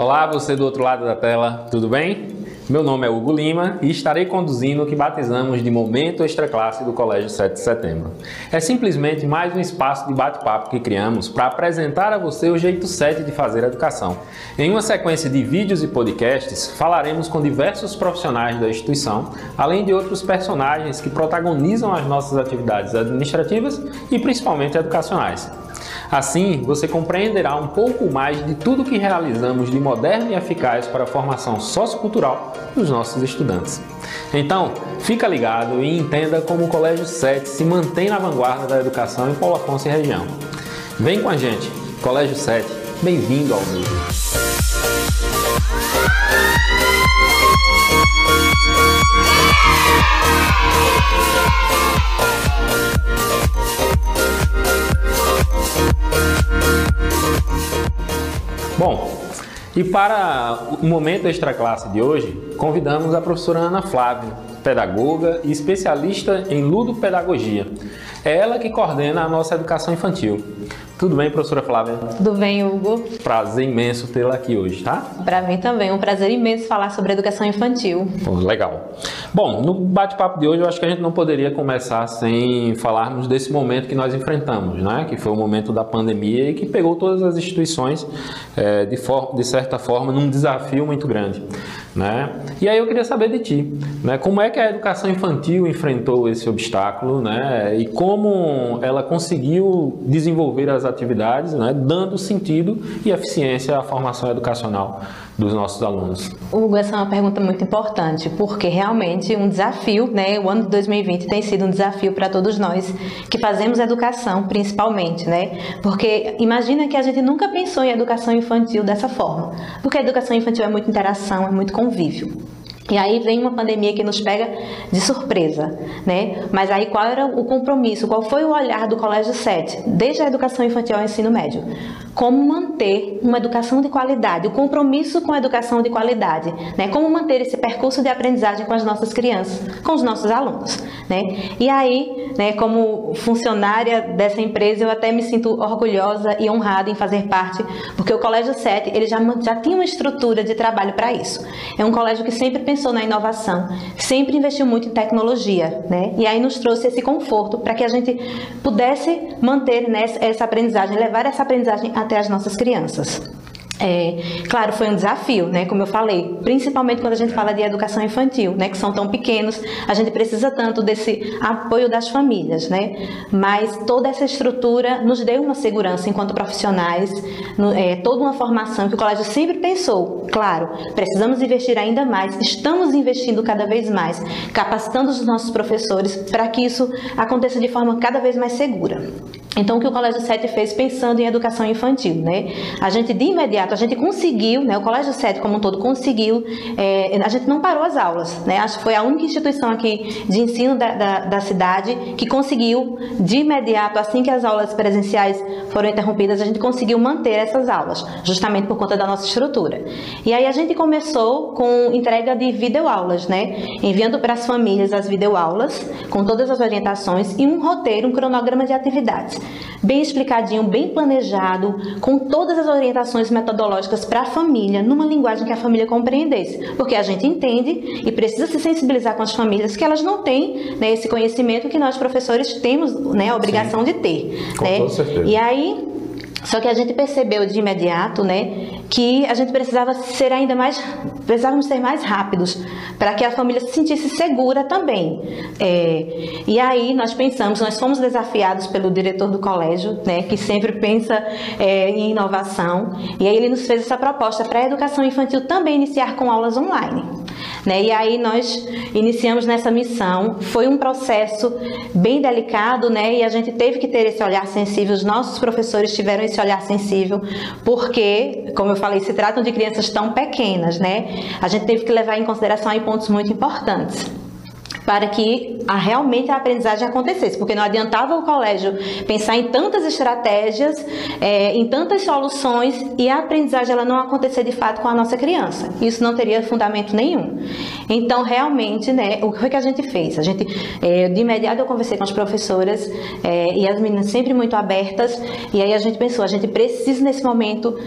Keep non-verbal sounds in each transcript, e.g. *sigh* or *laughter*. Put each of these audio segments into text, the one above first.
Olá, você do outro lado da tela, tudo bem? Meu nome é Hugo Lima e estarei conduzindo o que batizamos de Momento Extra Classe do Colégio 7 de Setembro. É simplesmente mais um espaço de bate-papo que criamos para apresentar a você o jeito 7 de fazer educação. Em uma sequência de vídeos e podcasts, falaremos com diversos profissionais da instituição, além de outros personagens que protagonizam as nossas atividades administrativas e principalmente educacionais. Assim, você compreenderá um pouco mais de tudo que realizamos de moderno e eficaz para a formação sociocultural dos nossos estudantes. Então, fica ligado e entenda como o Colégio 7 se mantém na vanguarda da educação em Paulo Afonso e região. Vem com a gente, Colégio 7, bem-vindo ao mundo. Bom, e para o momento extra classe de hoje, convidamos a professora Ana Flávia, pedagoga e especialista em ludopedagogia. É ela que coordena a nossa educação infantil. Tudo bem, professora Flávia? Tudo bem, Hugo. Prazer imenso tê-la aqui hoje, tá? Para mim também, um prazer imenso falar sobre educação infantil. Legal. Bom, no bate-papo de hoje eu acho que a gente não poderia começar sem falarmos desse momento que nós enfrentamos, né? Que foi o momento da pandemia e que pegou todas as instituições é, de, de certa forma num desafio muito grande. Né? E aí eu queria saber de ti, né? como é que a educação infantil enfrentou esse obstáculo né? e como ela conseguiu desenvolver as atividades, né? dando sentido e eficiência à formação educacional dos nossos alunos. Hugo, essa é uma pergunta muito importante, porque realmente um desafio, né? O ano de 2020 tem sido um desafio para todos nós que fazemos educação, principalmente, né? Porque imagina que a gente nunca pensou em educação infantil dessa forma, porque a educação infantil é muita interação, é muito convívio. E aí vem uma pandemia que nos pega de surpresa, né? Mas aí qual era o compromisso, qual foi o olhar do Colégio 7, desde a educação infantil ao ensino médio? Como manter uma educação de qualidade, o compromisso com a educação de qualidade, né? Como manter esse percurso de aprendizagem com as nossas crianças, com os nossos alunos, né? E aí, né, como funcionária dessa empresa, eu até me sinto orgulhosa e honrada em fazer parte, porque o Colégio 7, ele já, já tinha uma estrutura de trabalho para isso. É um colégio que sempre pensou pensou na inovação, sempre investiu muito em tecnologia, né? E aí nos trouxe esse conforto para que a gente pudesse manter nessa, essa aprendizagem, levar essa aprendizagem até as nossas crianças. É, claro, foi um desafio, né? Como eu falei, principalmente quando a gente fala de educação infantil, né? Que são tão pequenos, a gente precisa tanto desse apoio das famílias, né? Mas toda essa estrutura nos deu uma segurança enquanto profissionais, no, é, toda uma formação que o colégio sempre pensou. Claro, precisamos investir ainda mais, estamos investindo cada vez mais, capacitando os nossos professores para que isso aconteça de forma cada vez mais segura. Então, o que o Colégio 7 fez pensando em educação infantil, né? A gente de imediato, a gente conseguiu, né? O Colégio 7 como um todo conseguiu, é, a gente não parou as aulas, né? Acho que foi a única instituição aqui de ensino da, da, da, cidade que conseguiu de imediato, assim que as aulas presenciais foram interrompidas, a gente conseguiu manter essas aulas, justamente por conta da nossa estrutura. E aí a gente começou com entrega de videoaulas, né? Enviando para as famílias as videoaulas, com todas as orientações e um roteiro, um cronograma de atividades bem explicadinho, bem planejado, com todas as orientações metodológicas para a família, numa linguagem que a família compreendesse. Porque a gente entende e precisa se sensibilizar com as famílias que elas não têm né, esse conhecimento que nós professores temos né, a obrigação Sim. de ter. Com né? certeza. E aí só que a gente percebeu de imediato, né, que a gente precisava ser ainda mais, precisávamos ser mais rápidos para que a família se sentisse segura também. É, e aí nós pensamos, nós fomos desafiados pelo diretor do colégio, né, que sempre pensa é, em inovação, e aí ele nos fez essa proposta para a educação infantil também iniciar com aulas online. Né? E aí nós iniciamos nessa missão. Foi um processo bem delicado, né? E a gente teve que ter esse olhar sensível. Os nossos professores tiveram esse olhar sensível, porque, como eu falei, se tratam de crianças tão pequenas, né? A gente teve que levar em consideração aí pontos muito importantes para que a, realmente a aprendizagem acontecesse, porque não adiantava o colégio pensar em tantas estratégias, é, em tantas soluções e a aprendizagem ela não acontecer de fato com a nossa criança. Isso não teria fundamento nenhum. Então, realmente, né, o que a gente fez? A gente, é, de imediato eu conversei com as professoras é, e as meninas sempre muito abertas, e aí a gente pensou, a gente precisa nesse momento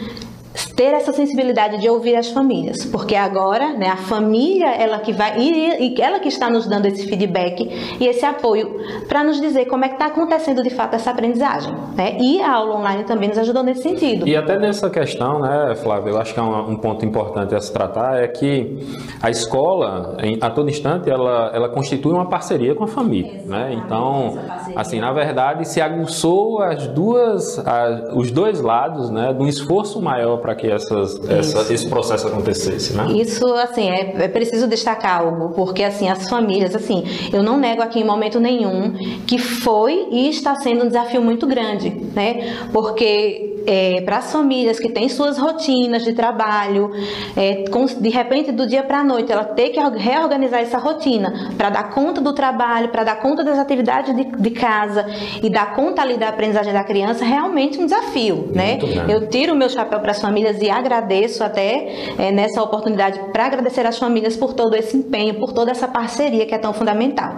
ter essa sensibilidade de ouvir as famílias, porque agora, né, a família ela que vai e ela que está nos dando esse feedback e esse apoio para nos dizer como é que está acontecendo de fato essa aprendizagem, né? E a aula online também nos ajudou nesse sentido. E até nessa questão, né, Flávio, eu acho que é um, um ponto importante a se tratar é que a escola, em, a todo instante, ela, ela constitui uma parceria com a família, né? Então, assim, na verdade, se aguçou as duas, as, os dois lados, né, de um esforço maior para que essas, essa, esse processo acontecesse, né? Isso, assim, é, é preciso destacar algo, porque, assim, as famílias, assim, eu não nego aqui em momento nenhum que foi e está sendo um desafio muito grande, né? Porque é, para as famílias que têm suas rotinas de trabalho, é, com, de repente do dia para a noite ela ter que reorganizar essa rotina para dar conta do trabalho, para dar conta das atividades de, de, casa e dar conta ali da aprendizagem da criança, realmente um desafio, né? Eu tiro o meu chapéu para as famílias e agradeço até é, nessa oportunidade para agradecer às famílias por todo esse empenho, por toda essa parceria que é tão fundamental.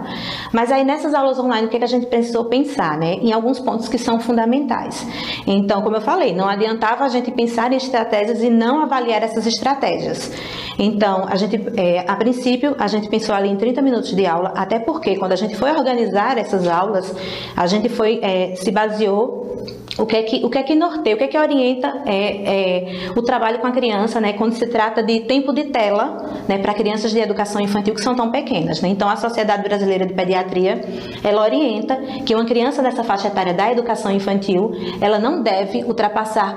Mas aí nessas aulas online o que, é que a gente precisou pensar, né? Em alguns pontos que são fundamentais. Então, como eu falei falei, não adiantava a gente pensar em estratégias e não avaliar essas estratégias. Então, a gente, é, a princípio, a gente pensou ali em 30 minutos de aula, até porque quando a gente foi organizar essas aulas, a gente foi é, se baseou o que é que, o que, é que norteia, o que é que orienta é, é, o trabalho com a criança, né, quando se trata de tempo de tela, né, para crianças de educação infantil que são tão pequenas. Né? Então, a Sociedade Brasileira de Pediatria, ela orienta que uma criança dessa faixa etária da educação infantil, ela não deve ultrapassar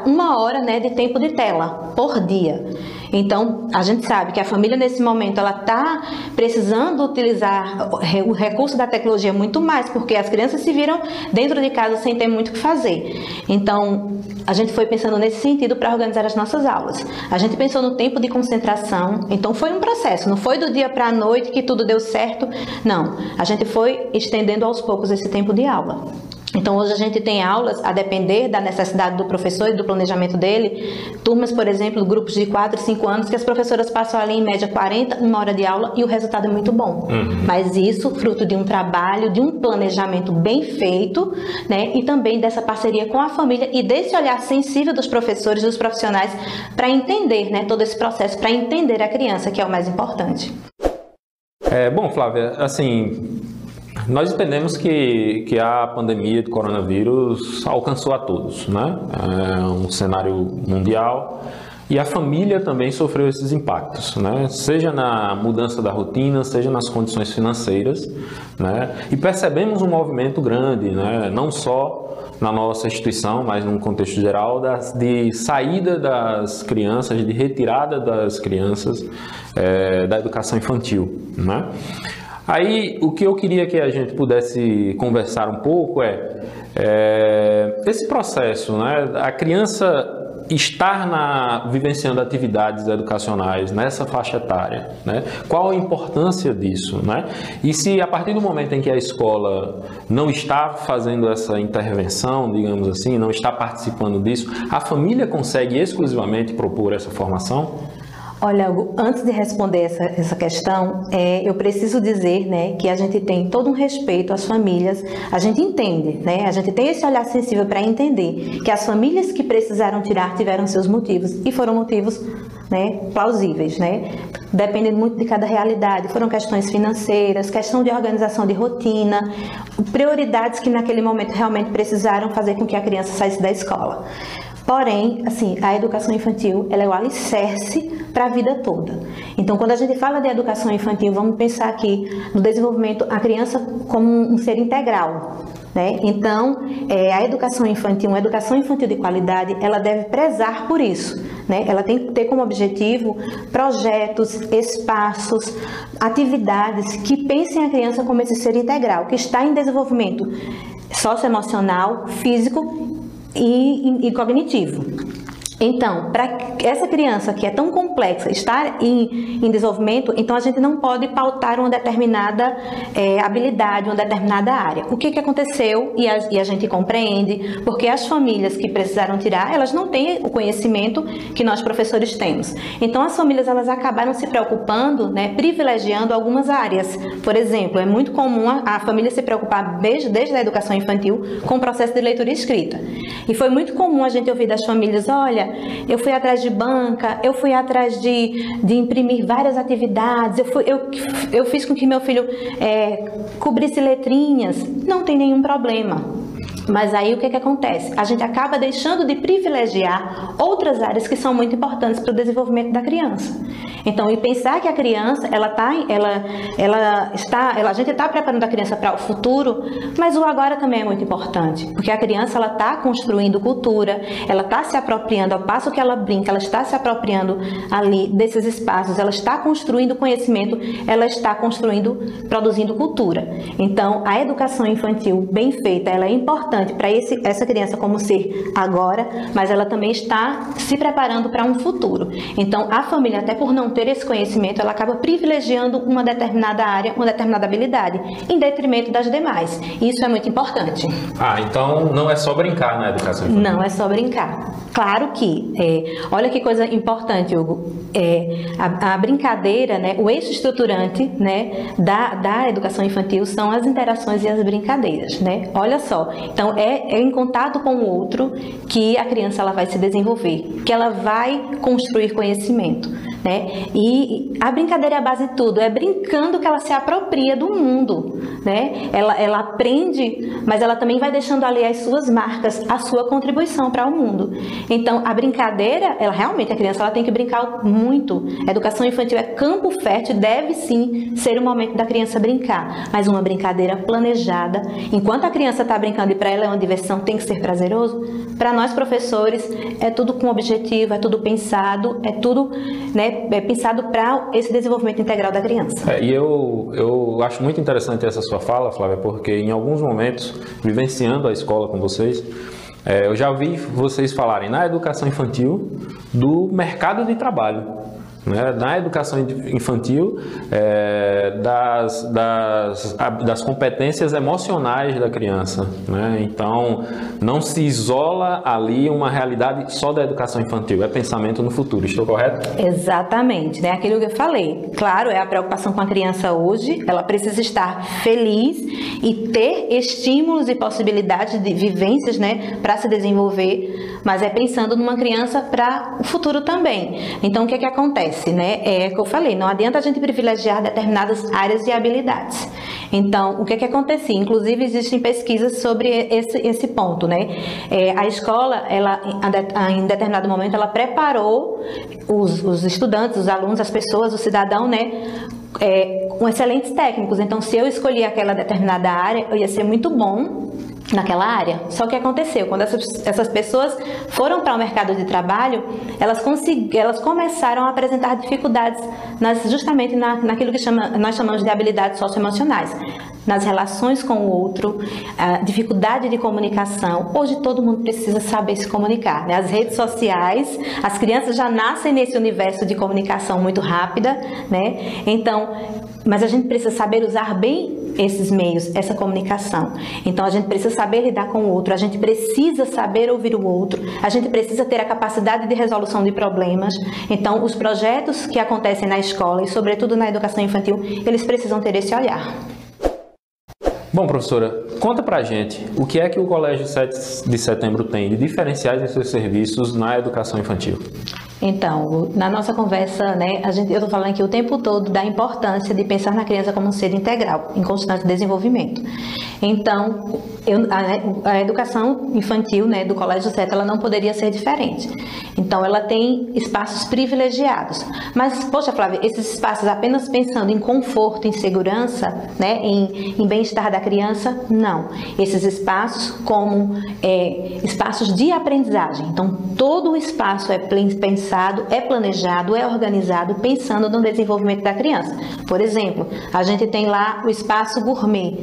uma hora né, de tempo de tela por dia. Então, a gente sabe que a família nesse momento ela está precisando utilizar o recurso da tecnologia muito mais, porque as crianças se viram dentro de casa sem ter muito o que fazer. Então, a gente foi pensando nesse sentido para organizar as nossas aulas. A gente pensou no tempo de concentração, então foi um processo, não foi do dia para a noite que tudo deu certo, não. A gente foi estendendo aos poucos esse tempo de aula. Então, hoje a gente tem aulas, a depender da necessidade do professor e do planejamento dele, turmas, por exemplo, grupos de 4 e 5 anos, que as professoras passam ali em média 40, uma hora de aula e o resultado é muito bom. Uhum. Mas isso fruto de um trabalho, de um planejamento bem feito, né? E também dessa parceria com a família e desse olhar sensível dos professores, dos profissionais, para entender né, todo esse processo, para entender a criança, que é o mais importante. É, bom, Flávia, assim, nós entendemos que, que a pandemia do coronavírus alcançou a todos, né? É um cenário mundial e a família também sofreu esses impactos, né? Seja na mudança da rotina, seja nas condições financeiras, né? E percebemos um movimento grande, né? Não só na nossa instituição, mas num contexto geral, das, de saída das crianças, de retirada das crianças é, da educação infantil, né? Aí, o que eu queria que a gente pudesse conversar um pouco é, é esse processo, né? A criança estar na, vivenciando atividades educacionais nessa faixa etária, né? Qual a importância disso, né? E se a partir do momento em que a escola não está fazendo essa intervenção, digamos assim, não está participando disso, a família consegue exclusivamente propor essa formação? Olha, antes de responder essa, essa questão, é, eu preciso dizer né, que a gente tem todo um respeito às famílias, a gente entende, né, a gente tem esse olhar sensível para entender que as famílias que precisaram tirar tiveram seus motivos e foram motivos né, plausíveis, né, dependendo muito de cada realidade. Foram questões financeiras, questão de organização de rotina, prioridades que naquele momento realmente precisaram fazer com que a criança saísse da escola. Porém, assim, a educação infantil ela é o alicerce para a vida toda. Então, quando a gente fala de educação infantil, vamos pensar aqui no desenvolvimento a criança como um ser integral. Né? Então, é, a educação infantil, uma educação infantil de qualidade, ela deve prezar por isso. Né? Ela tem que ter como objetivo projetos, espaços, atividades que pensem a criança como esse ser integral, que está em desenvolvimento socioemocional, físico e, e cognitivo. Então, para essa criança que é tão complexa estar em, em, desenvolvimento, então a gente não pode pautar uma determinada é, habilidade, uma determinada área. O que, que aconteceu e a, e a, gente compreende, porque as famílias que precisaram tirar, elas não têm o conhecimento que nós professores temos. Então, as famílias elas acabaram se preocupando, né, privilegiando algumas áreas. Por exemplo, é muito comum a, a família se preocupar desde, desde a educação infantil com o processo de leitura e escrita. E foi muito comum a gente ouvir das famílias, olha, eu fui atrás de banca, eu fui atrás de, de imprimir várias atividades, eu, fui, eu, eu fiz com que meu filho é, cobrisse letrinhas. Não tem nenhum problema. Mas aí o que, que acontece? A gente acaba deixando de privilegiar outras áreas que são muito importantes para o desenvolvimento da criança. Então, e pensar que a criança, ela tá, ela, ela está, ela, a gente está preparando a criança para o futuro, mas o agora também é muito importante, porque a criança ela está construindo cultura, ela está se apropriando ao passo que ela brinca, ela está se apropriando ali desses espaços, ela está construindo conhecimento, ela está construindo, produzindo cultura. Então, a educação infantil bem feita, ela é importante importante para essa criança como ser agora, mas ela também está se preparando para um futuro. Então, a família, até por não ter esse conhecimento, ela acaba privilegiando uma determinada área, uma determinada habilidade, em detrimento das demais. Isso é muito importante. Ah, então não é só brincar na educação infantil? Não é só brincar. Claro que, é, olha que coisa importante, Hugo. É, a, a, brincadeira, né, o eixo estruturante né, da, da educação infantil são as interações e as brincadeiras. Né? Olha só, então, é, é em contato com o outro que a criança ela vai se desenvolver, que ela vai construir conhecimento. Né? E a brincadeira é a base de tudo, é brincando que ela se apropria do mundo, né? Ela, ela aprende, mas ela também vai deixando ali as suas marcas, a sua contribuição para o mundo. Então, a brincadeira, ela realmente, a criança ela tem que brincar muito. A educação infantil é campo fértil, deve sim ser o momento da criança brincar, mas uma brincadeira planejada. Enquanto a criança está brincando e para ela é uma diversão, tem que ser prazeroso. Para nós professores, é tudo com objetivo, é tudo pensado, é tudo, né? É pensado para esse desenvolvimento integral da criança. É, e eu, eu acho muito interessante essa sua fala, Flávia, porque em alguns momentos, vivenciando a escola com vocês, é, eu já vi vocês falarem na educação infantil do mercado de trabalho né, na educação infantil é, das, das, das competências emocionais da criança. Né? Então, não se isola ali uma realidade só da educação infantil, é pensamento no futuro, estou correto? Exatamente, né? aquilo que eu falei. Claro, é a preocupação com a criança hoje, ela precisa estar feliz e ter estímulos e possibilidades de vivências né, para se desenvolver, mas é pensando numa criança para o futuro também. Então, o que, é que acontece? né? É que eu falei, não adianta a gente privilegiar determinadas áreas e habilidades. Então, o que é que acontecia? Inclusive, existem pesquisas sobre esse, esse ponto, né? É, a escola, ela, em determinado momento, ela preparou os, os estudantes, os alunos, as pessoas, o cidadão, né? É, com excelentes técnicos. Então, se eu escolher aquela determinada área, eu ia ser muito bom naquela área. Só que aconteceu, quando essas, essas pessoas foram para o mercado de trabalho, elas, elas começaram a apresentar dificuldades nas, justamente na, naquilo que chama, nós chamamos de habilidades socioemocionais, nas relações com o outro, dificuldade de comunicação. Hoje todo mundo precisa saber se comunicar. Né? As redes sociais, as crianças já nascem nesse universo de comunicação muito rápida, né? Então, mas a gente precisa saber usar bem esses meios, essa comunicação. Então a gente precisa saber lidar com o outro, a gente precisa saber ouvir o outro, a gente precisa ter a capacidade de resolução de problemas. Então os projetos que acontecem na escola e sobretudo na educação infantil, eles precisam ter esse olhar. Bom, professora, conta pra gente o que é que o Colégio 7 de Setembro tem de diferenciais em seus serviços na educação infantil. Então, na nossa conversa, né, a gente, eu estou falando aqui o tempo todo da importância de pensar na criança como um ser integral, em constante desenvolvimento. Então, eu, a, a, educação infantil né, do Colégio Seta, ela não poderia ser diferente. Então, ela tem espaços privilegiados. Mas, poxa, Flávia, esses espaços apenas pensando em conforto, em segurança, né, em, em bem-estar da criança, não. Esses espaços como é, espaços de aprendizagem. Então, todo o espaço é pensado pensado, é planejado, é organizado pensando no desenvolvimento da criança. Por exemplo, a gente tem lá o espaço gourmet.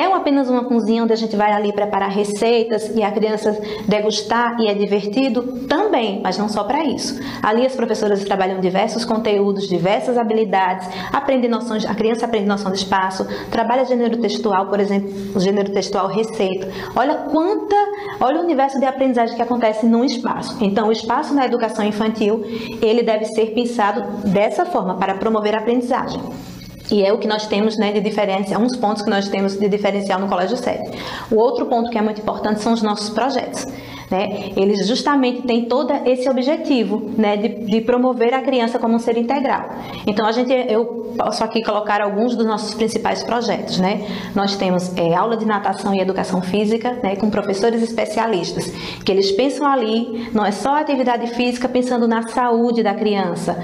É apenas uma cozinha onde a gente vai ali preparar receitas e a criança degustar e é divertido? Também, mas não só para isso. Ali as professoras trabalham diversos conteúdos, diversas habilidades, aprende noções, a criança aprende noção de espaço, trabalha gênero textual, por exemplo, o gênero textual receita. Olha quanta, olha o universo de aprendizagem que acontece num espaço. Então, o espaço na educação infantil ele deve ser pensado dessa forma para promover a aprendizagem. E é o que nós temos né, de diferença, uns pontos que nós temos de diferencial no Colégio 7. O outro ponto que é muito importante são os nossos projetos. né, eles justamente têm todo esse objetivo, né, de, de promover a criança como um ser integral. Então a gente, eu posso aqui colocar alguns dos nossos principais projetos, né? Nós temos é, aula de natação e educação física, né, com professores especialistas, que eles pensam ali, não é só atividade física pensando na saúde da criança,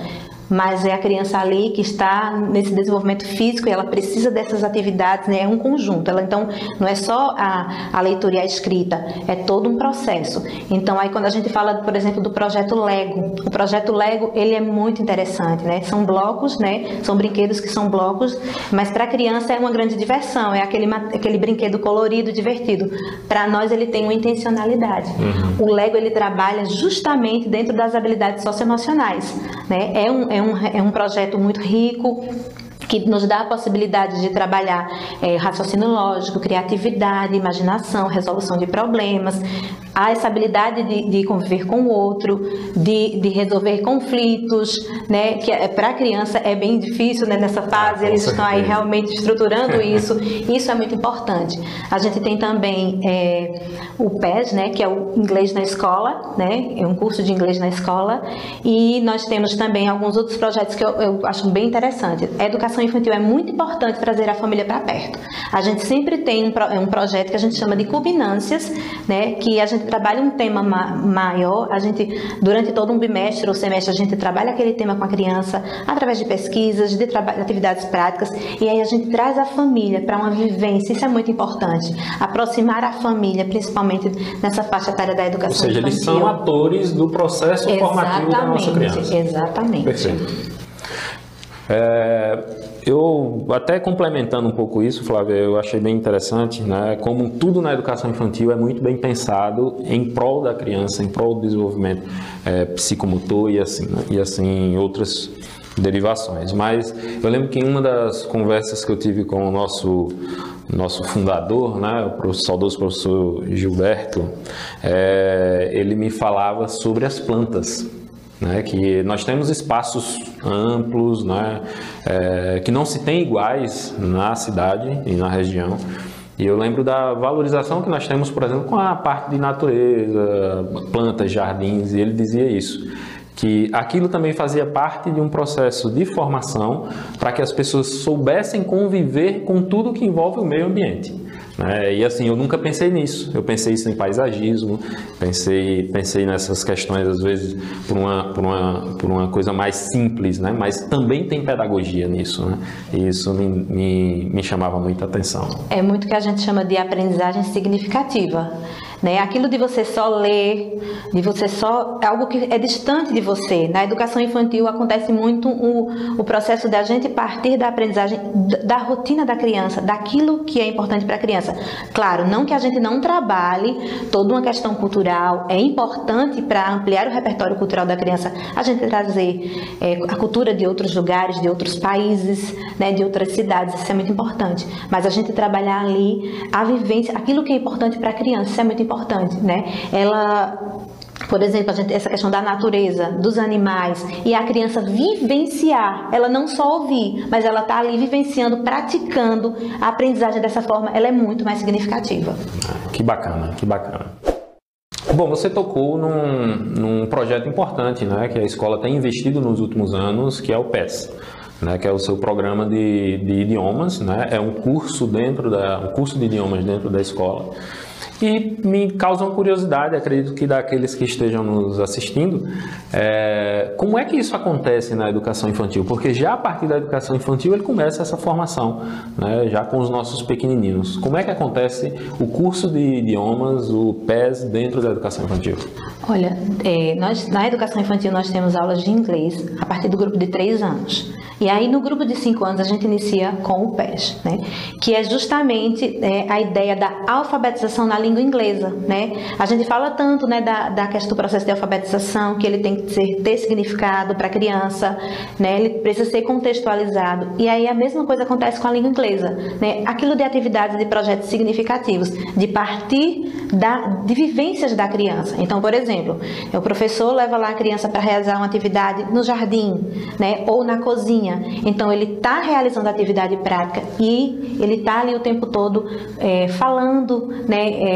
mas é a criança ali que está nesse desenvolvimento físico e ela precisa dessas atividades, né? é um conjunto. Ela então não é só a, a leitura e a escrita, é todo um processo. Então aí quando a gente fala, por exemplo, do projeto Lego, o projeto Lego ele é muito interessante, né? São blocos, né? São brinquedos que são blocos, mas para a criança é uma grande diversão, é aquele aquele brinquedo colorido, divertido. Para nós ele tem uma intencionalidade. Uhum. O Lego ele trabalha justamente dentro das habilidades socioemocionais, né? É um é um, é um projeto muito rico, que nos dá a possibilidade de trabalhar é, raciocínio lógico, criatividade, imaginação, resolução de problemas, há essa habilidade de, de conviver com o outro, de, de resolver conflitos, né? Que é, para a criança é bem difícil né, nessa fase, ah, eles estão aí realmente estruturando *laughs* isso. Isso é muito importante. A gente tem também é, o PES, né? Que é o inglês na escola, né? É um curso de inglês na escola. E nós temos também alguns outros projetos que eu, eu acho bem interessante. A educação infantil é muito importante trazer a família para perto. A gente sempre tem um, um projeto que a gente chama de cubinâncias, né? Que a gente trabalha um tema ma maior, a gente, durante todo um bimestre ou semestre, a gente trabalha aquele tema com a criança através de pesquisas, de, de atividades práticas, e aí a gente traz a família para uma vivência, isso é muito importante. Aproximar a família, principalmente nessa faixa etária da educação Ou seja, infantil. eles são atores do processo exatamente, formativo da nossa criança. Exatamente. Perfeito. É, eu, até complementando um pouco isso, Flávia, eu achei bem interessante, né? Como tudo na educação infantil é muito bem pensado em prol da criança, em prol do desenvolvimento é, psicomotor e assim, né? e assim outras derivações. Mas eu lembro que em uma das conversas que eu tive com o nosso nosso fundador, né, o saudoso professor Gilberto, é, ele me falava sobre as plantas né, que nós temos espaços amplos, né, é, que não se tem iguais na cidade e na região. E eu lembro da valorização que nós temos, por exemplo, com a parte de natureza, plantas, jardins, e ele dizia isso, que aquilo também fazia parte de um processo de formação para que as pessoas soubessem conviver com tudo que envolve o meio ambiente. Né? E assim, eu nunca pensei nisso. Eu pensei isso em paisagismo, pensei, pensei nessas questões, às vezes, por uma, por uma, por uma coisa mais simples, né? mas também tem pedagogia nisso. Né? E isso me, me, me chamava muita atenção. É muito que a gente chama de aprendizagem significativa. Né? Aquilo de você só ler, de você só. É algo que é distante de você. Na educação infantil acontece muito o, o processo da gente partir da aprendizagem da rotina da criança, daquilo que é importante para a criança. Claro, não que a gente não trabalhe toda uma questão cultural, é importante para ampliar o repertório cultural da criança a gente trazer é, a cultura de outros lugares, de outros países, né, de outras cidades, isso é muito importante. Mas a gente trabalhar ali a vivência, aquilo que é importante para a criança, isso é muito importante, né? Ela por exemplo, gente, essa questão da natureza, dos animais, e a criança vivenciar, ela não só ouvir, mas ela está ali vivenciando, praticando a aprendizagem dessa forma, ela é muito mais significativa. Que bacana, que bacana. Bom, você tocou num, num projeto importante, né, que a escola tem investido nos últimos anos, que é o PES. Né, que é o seu programa de, de idiomas, né, é um curso dentro da, um curso de idiomas dentro da escola e me causam curiosidade, acredito que daqueles que estejam nos assistindo, é, como é que isso acontece na educação infantil? Porque já a partir da educação infantil ele começa essa formação, né, já com os nossos pequenininhos. Como é que acontece o curso de idiomas, o PES, dentro da educação infantil? Olha, é, nós, na educação infantil nós temos aulas de inglês a partir do grupo de 3 anos. E aí no grupo de 5 anos a gente inicia com o PES, né, que é justamente é, a ideia da alfabetização na língua inglesa, né? A gente fala tanto, né, da, da questão do processo de alfabetização, que ele tem que ser, ter significado para a criança, né? Ele precisa ser contextualizado. E aí a mesma coisa acontece com a língua inglesa, né? Aquilo de atividades de projetos significativos, de partir da, de vivências da criança. Então, por exemplo, o professor leva lá a criança para realizar uma atividade no jardim, né? Ou na cozinha. Então, ele está realizando atividade prática e ele está ali o tempo todo é, falando, né? é,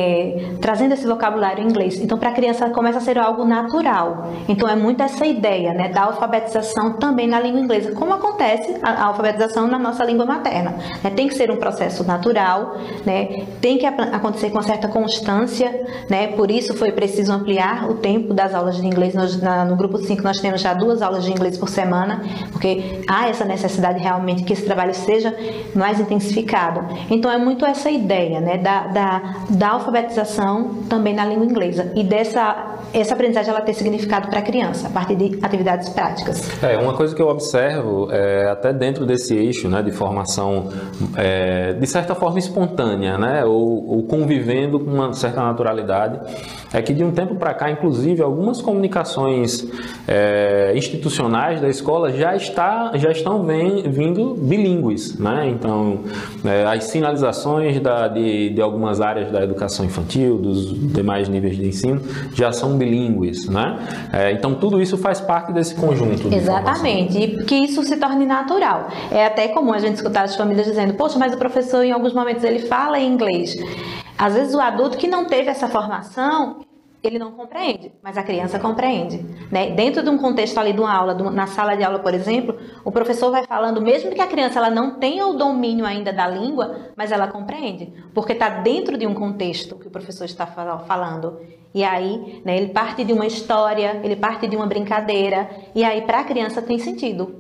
trazendo esse vocabulário em inglês. Então, para a criança começa a ser algo natural. Então, é muito essa ideia né, da alfabetização também na língua inglesa, como acontece a, a alfabetização na nossa língua materna. Né? Tem que ser um processo natural, né? tem que acontecer com certa constância, né? por isso foi preciso ampliar o tempo das aulas de inglês. Nós, na, no grupo 5, nós temos já duas aulas de inglês por semana, porque há essa necessidade realmente que esse trabalho seja mais intensificado. Então, é muito essa ideia né, da, da, da alfabetização também na língua inglesa e dessa essa aprendizagem ela ter significado para a criança a partir de atividades práticas. É uma coisa que eu observo é, até dentro desse eixo, né, de formação é, de certa forma espontânea, né, ou, ou, convivendo com uma certa naturalidade, é que de um tempo para cá, inclusive, algumas comunicações é, institucionais da escola já está já estão vem, vindo bilíngues, né? Então, é, as sinalizações da, de, de algumas áreas da educação infantil, dos demais níveis de ensino, já são bilíngues, né? É, então tudo isso faz parte desse conjunto. Exatamente, e que isso se torne natural. É até comum a gente escutar as famílias dizendo, poxa, mas o professor em alguns momentos ele fala em inglês. Às vezes o adulto que não teve essa formação, ele não compreende, mas a criança compreende. Né? Dentro de um contexto ali de uma aula, na sala de aula, por exemplo, o professor vai falando, mesmo que a criança ela não tenha o domínio ainda da língua, mas ela compreende, porque está dentro de um contexto que o professor está falando. E aí, né, ele parte de uma história, ele parte de uma brincadeira, e aí para a criança tem sentido.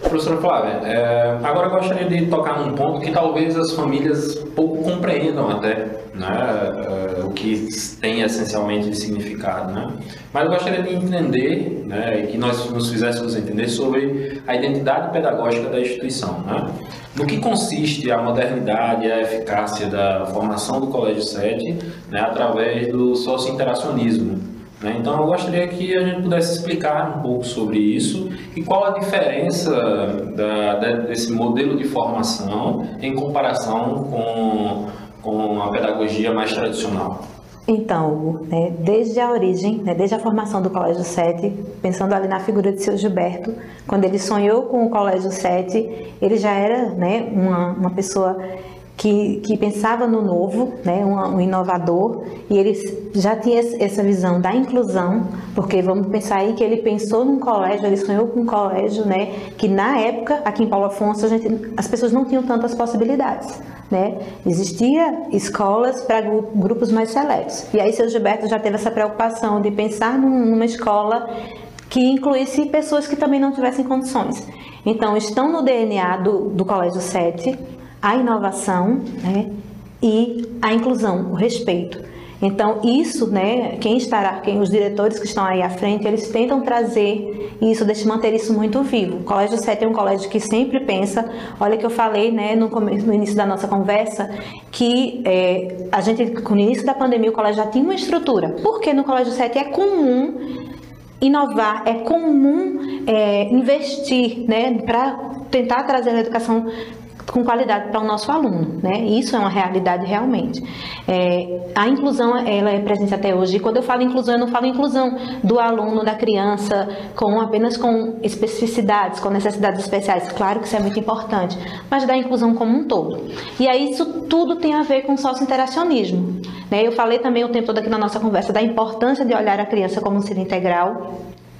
Professora Flávia, é, agora eu gostaria de tocar num ponto que talvez as famílias pouco compreendam até, né, é, o que tem essencialmente de significado, né? Mas eu gostaria de entender, né, que nós nos fizéssemos entender sobre a identidade pedagógica da instituição, né? No que consiste a modernidade e a eficácia da formação do Colégio 7 né, através do socio-interacionismo? Né? Então, eu gostaria que a gente pudesse explicar um pouco sobre isso e qual a diferença da, desse modelo de formação em comparação com, com a pedagogia mais tradicional. Então, né, desde a origem, né, desde a formação do Colégio 7, pensando ali na figura de seu Gilberto, quando ele sonhou com o Colégio 7, ele já era né, uma, uma pessoa que, que pensava no novo, né, um, um, inovador, e ele já tinha essa visão da inclusão, porque vamos pensar aí que ele pensou num colégio, ele sonhou com um colégio, né, que na época, aqui em Paulo Afonso, gente, as pessoas não tinham tantas possibilidades. Né? Existia escolas para grupos mais seletos. E aí, seu Gilberto já teve essa preocupação de pensar numa escola que incluísse pessoas que também não tivessem condições. Então, estão no DNA do, do Colégio 7 a inovação né, e a inclusão, o respeito. Então, isso, né, quem estará, quem os diretores que estão aí à frente, eles tentam trazer isso, deixa manter isso muito vivo. O Colégio 7 é um colégio que sempre pensa, olha que eu falei, né, no, começo, no início da nossa conversa, que é, a gente, com o início da pandemia, o colégio já tinha uma estrutura. Porque no Colégio 7 é comum inovar, é comum é, investir, né, para tentar trazer a educação com qualidade para o nosso aluno, né? Isso é uma realidade realmente. É, a inclusão ela é presente até hoje. E quando eu falo inclusão, eu não falo inclusão do aluno, da criança, com apenas com especificidades, com necessidades especiais. Claro que isso é muito importante, mas da inclusão como um todo. E aí isso tudo tem a ver com socio-interacionismo. Né? Eu falei também o tempo todo aqui na nossa conversa da importância de olhar a criança como um ser integral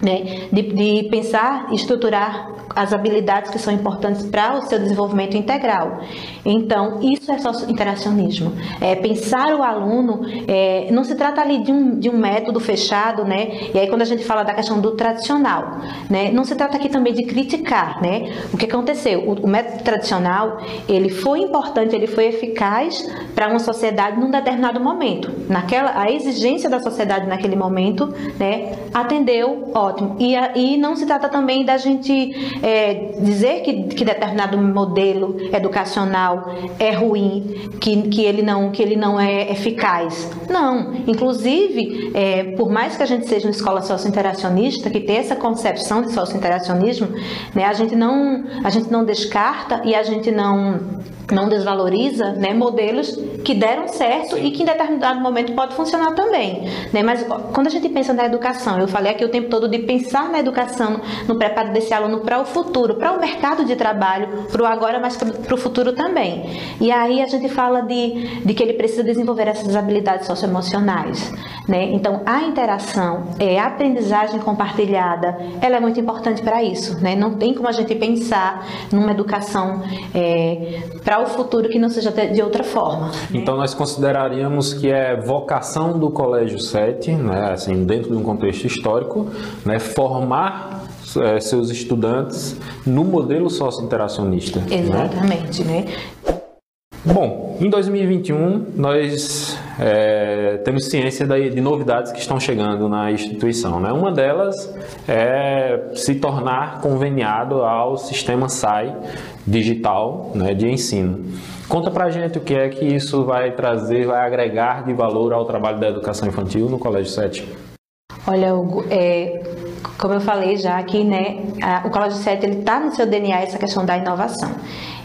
né, de, de, pensar e estruturar as habilidades que são importantes para o seu desenvolvimento integral. Então, isso é só interacionismo. É, pensar o aluno, é, não se trata ali de um, de um método fechado, né? E aí quando a gente fala da questão do tradicional, né? Não se trata aqui também de criticar, né? O que aconteceu? O, o método tradicional, ele foi importante, ele foi eficaz para uma sociedade num determinado momento. Naquela, a exigência da sociedade naquele momento, né? Atendeu, ótimo ótimo. E, e não se trata também da gente é, dizer que, que determinado modelo educacional é ruim, que, que, ele, não, que ele não é eficaz. Não. Inclusive, é, por mais que a gente seja uma escola socio-interacionista, que tem essa concepção de socio-interacionismo, né, a, gente não, a gente não descarta e a gente não não desvaloriza né, modelos que deram certo e que em determinado momento pode funcionar também. Né? Mas quando a gente pensa na educação, eu falei aqui o tempo todo de pensar na educação, no preparo desse aluno para o futuro, para o mercado de trabalho, para o agora, mas para o futuro também. E aí a gente fala de, de que ele precisa desenvolver essas habilidades socioemocionais. Né? Então, a interação, é, a aprendizagem compartilhada, ela é muito importante para isso. Né? Não tem como a gente pensar numa educação é, para o futuro que não seja de outra forma. Então, nós consideraríamos que é vocação do Colégio 7, né, assim, dentro de um contexto histórico, né, formar é, seus estudantes no modelo socio-interacionista. Né? Exatamente, né? né? Bom, em 2021 nós é, temos ciência de novidades que estão chegando na instituição. Né? Uma delas é se tornar conveniado ao sistema SAI digital né, de ensino. Conta pra gente o que é que isso vai trazer, vai agregar de valor ao trabalho da educação infantil no Colégio 7. Olha, Hugo, é, como eu falei já aqui, né, a, o Colégio 7 ele está no seu DNA essa questão da inovação.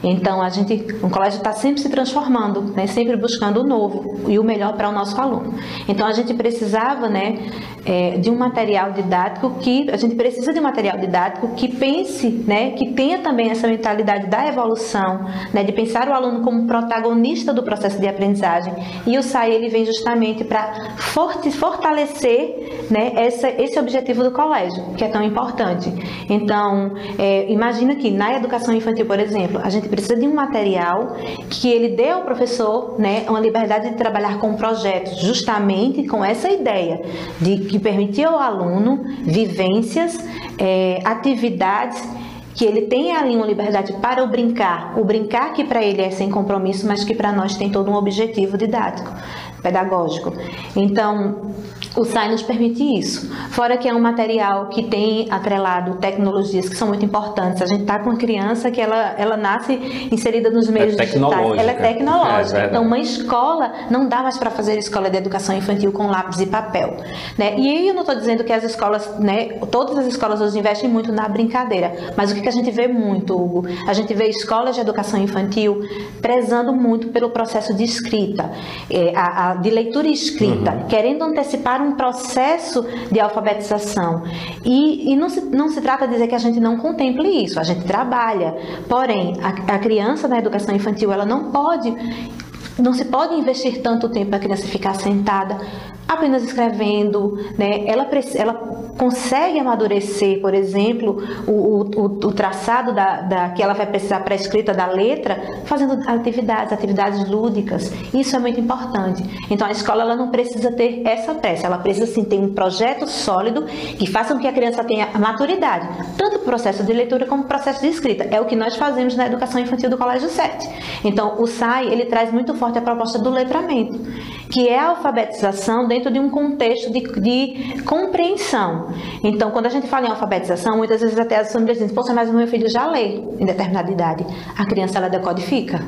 Então, a gente, o colégio está sempre se transformando, né? sempre buscando o novo e o melhor para o nosso aluno. Então, a gente precisava né, é, de um material didático que, a gente precisa de um material didático que pense, né, que tenha também essa mentalidade da evolução, né, de pensar o aluno como protagonista do processo de aprendizagem. E o SAI, ele vem justamente para fortalecer né, essa, esse objetivo do colégio, que é tão importante. Então, é, imagina que na educação infantil, por exemplo, a gente precisa de um material que ele dê ao professor né, uma liberdade de trabalhar com projetos, justamente com essa ideia de que permitir ao aluno vivências, é, atividades que ele tenha ali uma liberdade para o brincar, o brincar que para ele é sem compromisso, mas que para nós tem todo um objetivo didático, pedagógico. Então, o SAI nos permite isso. Fora que é um material que tem atrelado tecnologias que são muito importantes. A gente está com uma criança que ela, ela nasce inserida nos meios é digitais. Ela é tecnológica. É, então, uma escola não dá mais para fazer escola de educação infantil com lápis e papel. Né? E aí eu não estou dizendo que as escolas, né, todas as escolas hoje investem muito na brincadeira. Mas o que, que a gente vê muito, Hugo? A gente vê escolas de educação infantil prezando muito pelo processo de escrita, é, a, a, de leitura e escrita, uhum. querendo antecipar um processo de alfabetização. E, e não, se, não se trata de dizer que a gente não contemple isso, a gente trabalha. Porém, a, a criança na educação infantil, ela não pode não se pode investir tanto tempo para a criança ficar sentada apenas escrevendo, né? ela, ela consegue amadurecer, por exemplo, o, o, o traçado da, da, que ela vai precisar para a escrita da letra, fazendo atividades, atividades lúdicas. Isso é muito importante. Então a escola ela não precisa ter essa pressa, ela precisa sim ter um projeto sólido que faça com que a criança tenha maturidade, tanto processo de leitura como processo de escrita. É o que nós fazemos na educação infantil do Colégio 7. Então o SAI ele traz muito forte a proposta do letramento, que é a alfabetização dentro dentro de um contexto de, de compreensão. Então, quando a gente fala em alfabetização, muitas vezes até as famílias dizem, poxa, mas o meu filho já lê em determinada idade. A criança, ela decodifica.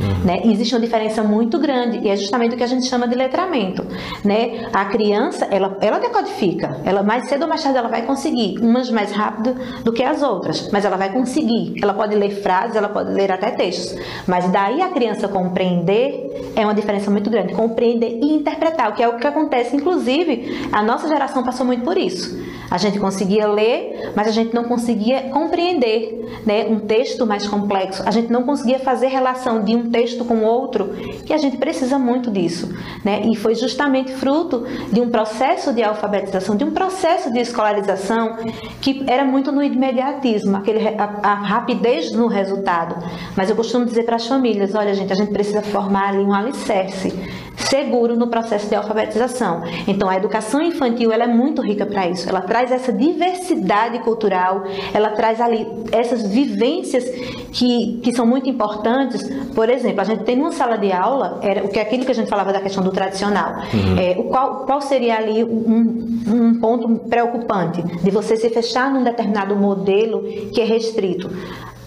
Uhum. Né? Existe uma diferença muito grande e é justamente o que a gente chama de letramento. Né? A criança, ela, ela decodifica, ela mais cedo ou mais tarde ela vai conseguir, umas mais rápido do que as outras, mas ela vai conseguir. Ela pode ler frases, ela pode ler até textos, mas daí a criança compreender é uma diferença muito grande. Compreender e interpretar, o que é o que acontece, inclusive, a nossa geração passou muito por isso. A gente conseguia ler, mas a gente não conseguia compreender né, um texto mais complexo. A gente não conseguia fazer relação de um texto com outro, e a gente precisa muito disso. Né? E foi justamente fruto de um processo de alfabetização, de um processo de escolarização que era muito no imediatismo, aquele, a, a rapidez no resultado. Mas eu costumo dizer para as famílias: olha, gente, a gente precisa formar ali um alicerce seguro no processo de alfabetização. Então, a educação infantil ela é muito rica para isso. Ela traz essa diversidade cultural, ela traz ali essas vivências que, que são muito importantes. Por exemplo, a gente tem uma sala de aula, era o que é aquilo que a gente falava da questão do tradicional. Uhum. É, o qual, qual seria ali um, um ponto preocupante de você se fechar num determinado modelo que é restrito?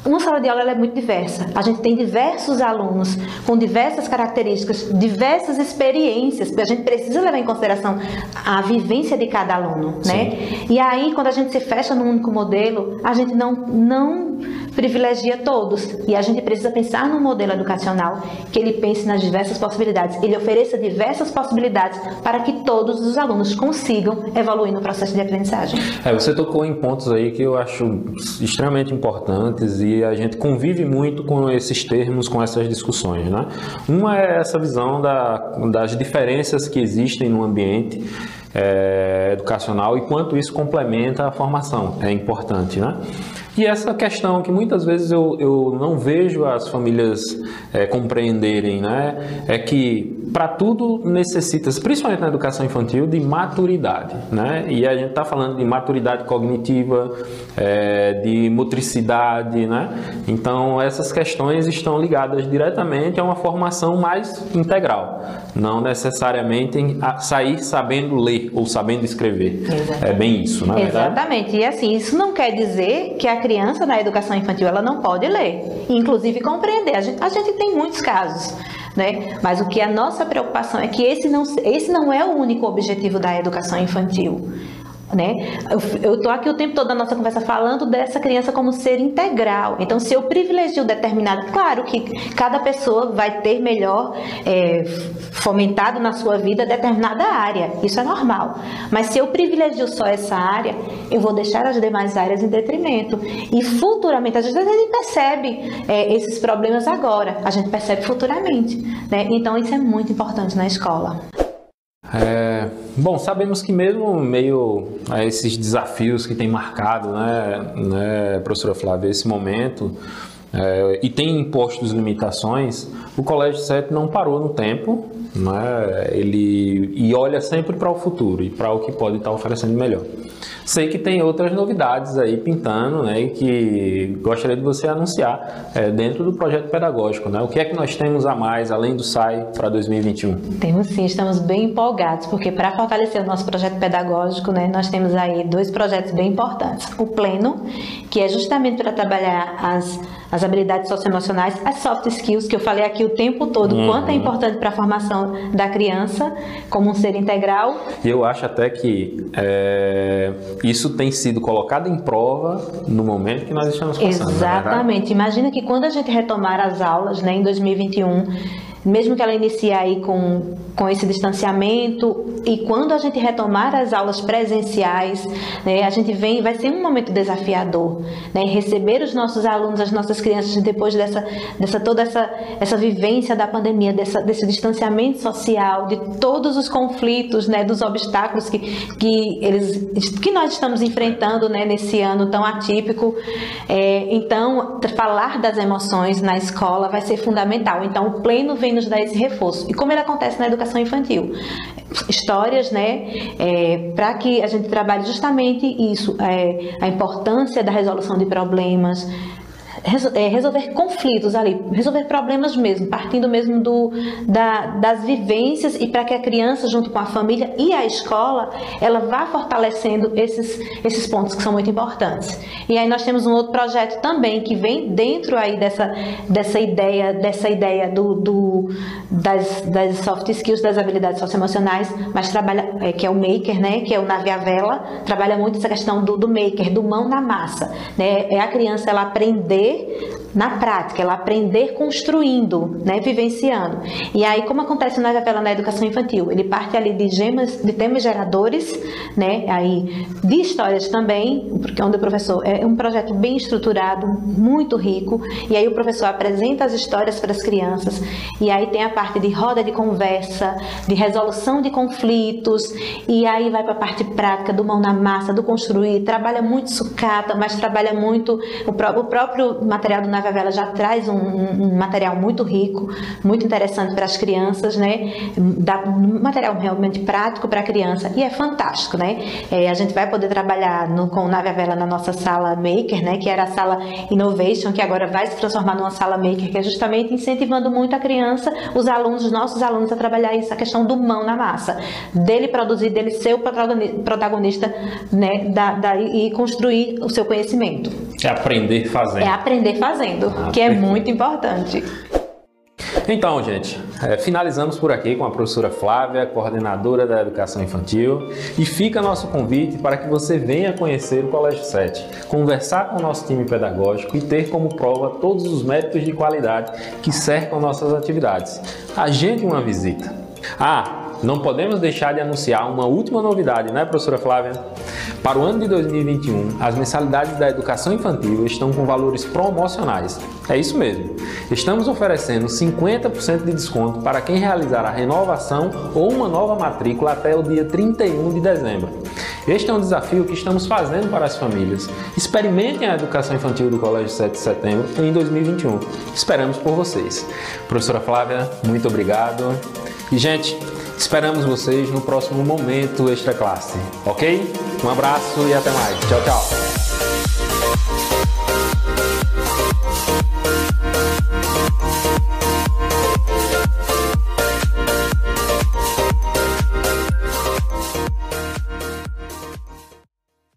Uma sala de aula é muito diversa. A gente tem diversos alunos com diversas características, diversas experiências, porque a gente precisa levar em consideração a vivência de cada aluno, né? E aí, quando a gente se fecha num único modelo, a gente não, não privilegia todos. E a gente precisa pensar num modelo educacional que ele pense nas diversas possibilidades, ele ofereça diversas possibilidades para que todos os alunos consigam evoluir no processo de aprendizagem. É, você tocou em pontos aí que eu acho extremamente importantes e a gente convive muito com esses termos, com essas discussões, né? Uma é essa visão da, das diferenças que existem no ambiente é, educacional e quanto isso complementa a formação. É importante, né? E essa questão que muitas vezes eu, eu não vejo as famílias é, compreenderem, né? É que para tudo necessita, principalmente na educação infantil, de maturidade, né? E a gente está falando de maturidade cognitiva, é, de motricidade, né? Então essas questões estão ligadas diretamente a uma formação mais integral, não necessariamente em sair sabendo ler ou sabendo escrever. Exatamente. É bem isso, não é Exatamente. E assim, isso não quer dizer que a criança na educação infantil ela não pode ler, inclusive compreender. A gente, a gente tem muitos casos. Né? Mas o que a nossa preocupação é que esse não, esse não é o único objetivo da educação infantil. Né? Eu estou aqui o tempo todo da nossa conversa falando dessa criança como ser integral. Então, se eu privilegio determinado, claro que cada pessoa vai ter melhor é, fomentado na sua vida determinada área, isso é normal. Mas se eu privilegio só essa área, eu vou deixar as demais áreas em detrimento. E futuramente, às vezes a gente percebe é, esses problemas agora, a gente percebe futuramente. Né? Então, isso é muito importante na escola. É, bom, sabemos que mesmo meio a esses desafios que tem marcado, né, né professora Flávia, esse momento, é, e tem impostos limitações, o Colégio 7 não parou no tempo, né, ele, e olha sempre para o futuro e para o que pode estar oferecendo melhor. Sei que tem outras novidades aí pintando, né, que gostaria de você anunciar é, dentro do projeto pedagógico, né? O que é que nós temos a mais além do SAI para 2021? Temos sim, estamos bem empolgados, porque para fortalecer o nosso projeto pedagógico, né, nós temos aí dois projetos bem importantes. O Pleno, que é justamente para trabalhar as as habilidades socioemocionais, as soft skills, que eu falei aqui o tempo todo, uhum. quanto é importante para a formação da criança como um ser integral. E eu acho até que é, isso tem sido colocado em prova no momento que nós estamos passando. É Exatamente. Imagina que quando a gente retomar as aulas né, em 2021, mesmo que ela inicie aí com, com esse distanciamento e quando a gente retomar as aulas presenciais, né, a gente vem, vai ser um momento desafiador, né, receber os nossos alunos, as nossas crianças depois dessa, dessa toda essa, essa vivência da pandemia, dessa, desse distanciamento social, de todos os conflitos, né, dos obstáculos que, que, eles, que nós estamos enfrentando né, nesse ano tão atípico. É, então, falar das emoções na escola vai ser fundamental. Então, o pleno vem nos dar esse reforço. E como ele acontece na educação infantil? Histórias, né, é, para que a gente trabalhe justamente isso, é, a importância da resolução de problemas, resolver conflitos ali, resolver problemas mesmo, partindo mesmo do, da, das vivências e para que a criança, junto com a família e a escola, ela vá fortalecendo esses, esses pontos que são muito importantes. E aí nós temos um outro projeto também que vem dentro aí dessa, dessa ideia, dessa ideia do, do das, das soft skills, das habilidades socioemocionais, mas trabalha, é, que é o maker, né, que é o nave vela, trabalha muito essa questão do, do maker, do mão na massa, né, é a criança ela aprender aprender na prática, ela aprender construindo, né, vivenciando. E aí, como acontece na Javela na educação infantil, ele parte ali de gemas, de temas geradores, né, aí de histórias também, porque onde o professor é um projeto bem estruturado, muito rico, e aí o professor apresenta as histórias para as crianças, e aí tem a parte de roda de conversa, de resolução de conflitos, e aí vai para a parte prática do mão na massa, do construir, trabalha muito sucata, mas trabalha muito o próprio material do Nave Vela já traz um, um, material muito rico, muito interessante para as crianças, né? Dá um material realmente prático para a criança e é fantástico, né? É, a gente vai poder trabalhar no, com o Nave Vela na nossa sala Maker, né? Que era a sala Innovation, que agora vai se transformar numa sala Maker, que é justamente incentivando muito a criança, os alunos, os nossos alunos a trabalhar isso, a questão do mão na massa, dele produzir, dele ser o protagonista, né? Da, da, e construir o seu conhecimento. É aprender fazendo. É aprender fazendo, ah, que é muito importante. Então, gente, é, finalizamos por aqui com a professora Flávia, coordenadora da Educação Infantil, e fica nosso convite para que você venha conhecer o Colégio 7, conversar com o nosso time pedagógico e ter como prova todos os méritos de qualidade que cercam nossas atividades. Agende uma visita. Ah, não podemos deixar de anunciar uma última novidade, né, professora Flávia? Para o ano de 2021, as mensalidades da educação infantil estão com valores promocionais. É isso mesmo. Estamos oferecendo 50% de desconto para quem realizar a renovação ou uma nova matrícula até o dia 31 de dezembro. Este é um desafio que estamos fazendo para as famílias. Experimentem a educação infantil do Colégio 7 de Setembro em 2021. Esperamos por vocês. Professora Flávia, muito obrigado. E, gente, Esperamos vocês no próximo Momento Extra Classe, ok? Um abraço e até mais. Tchau, tchau.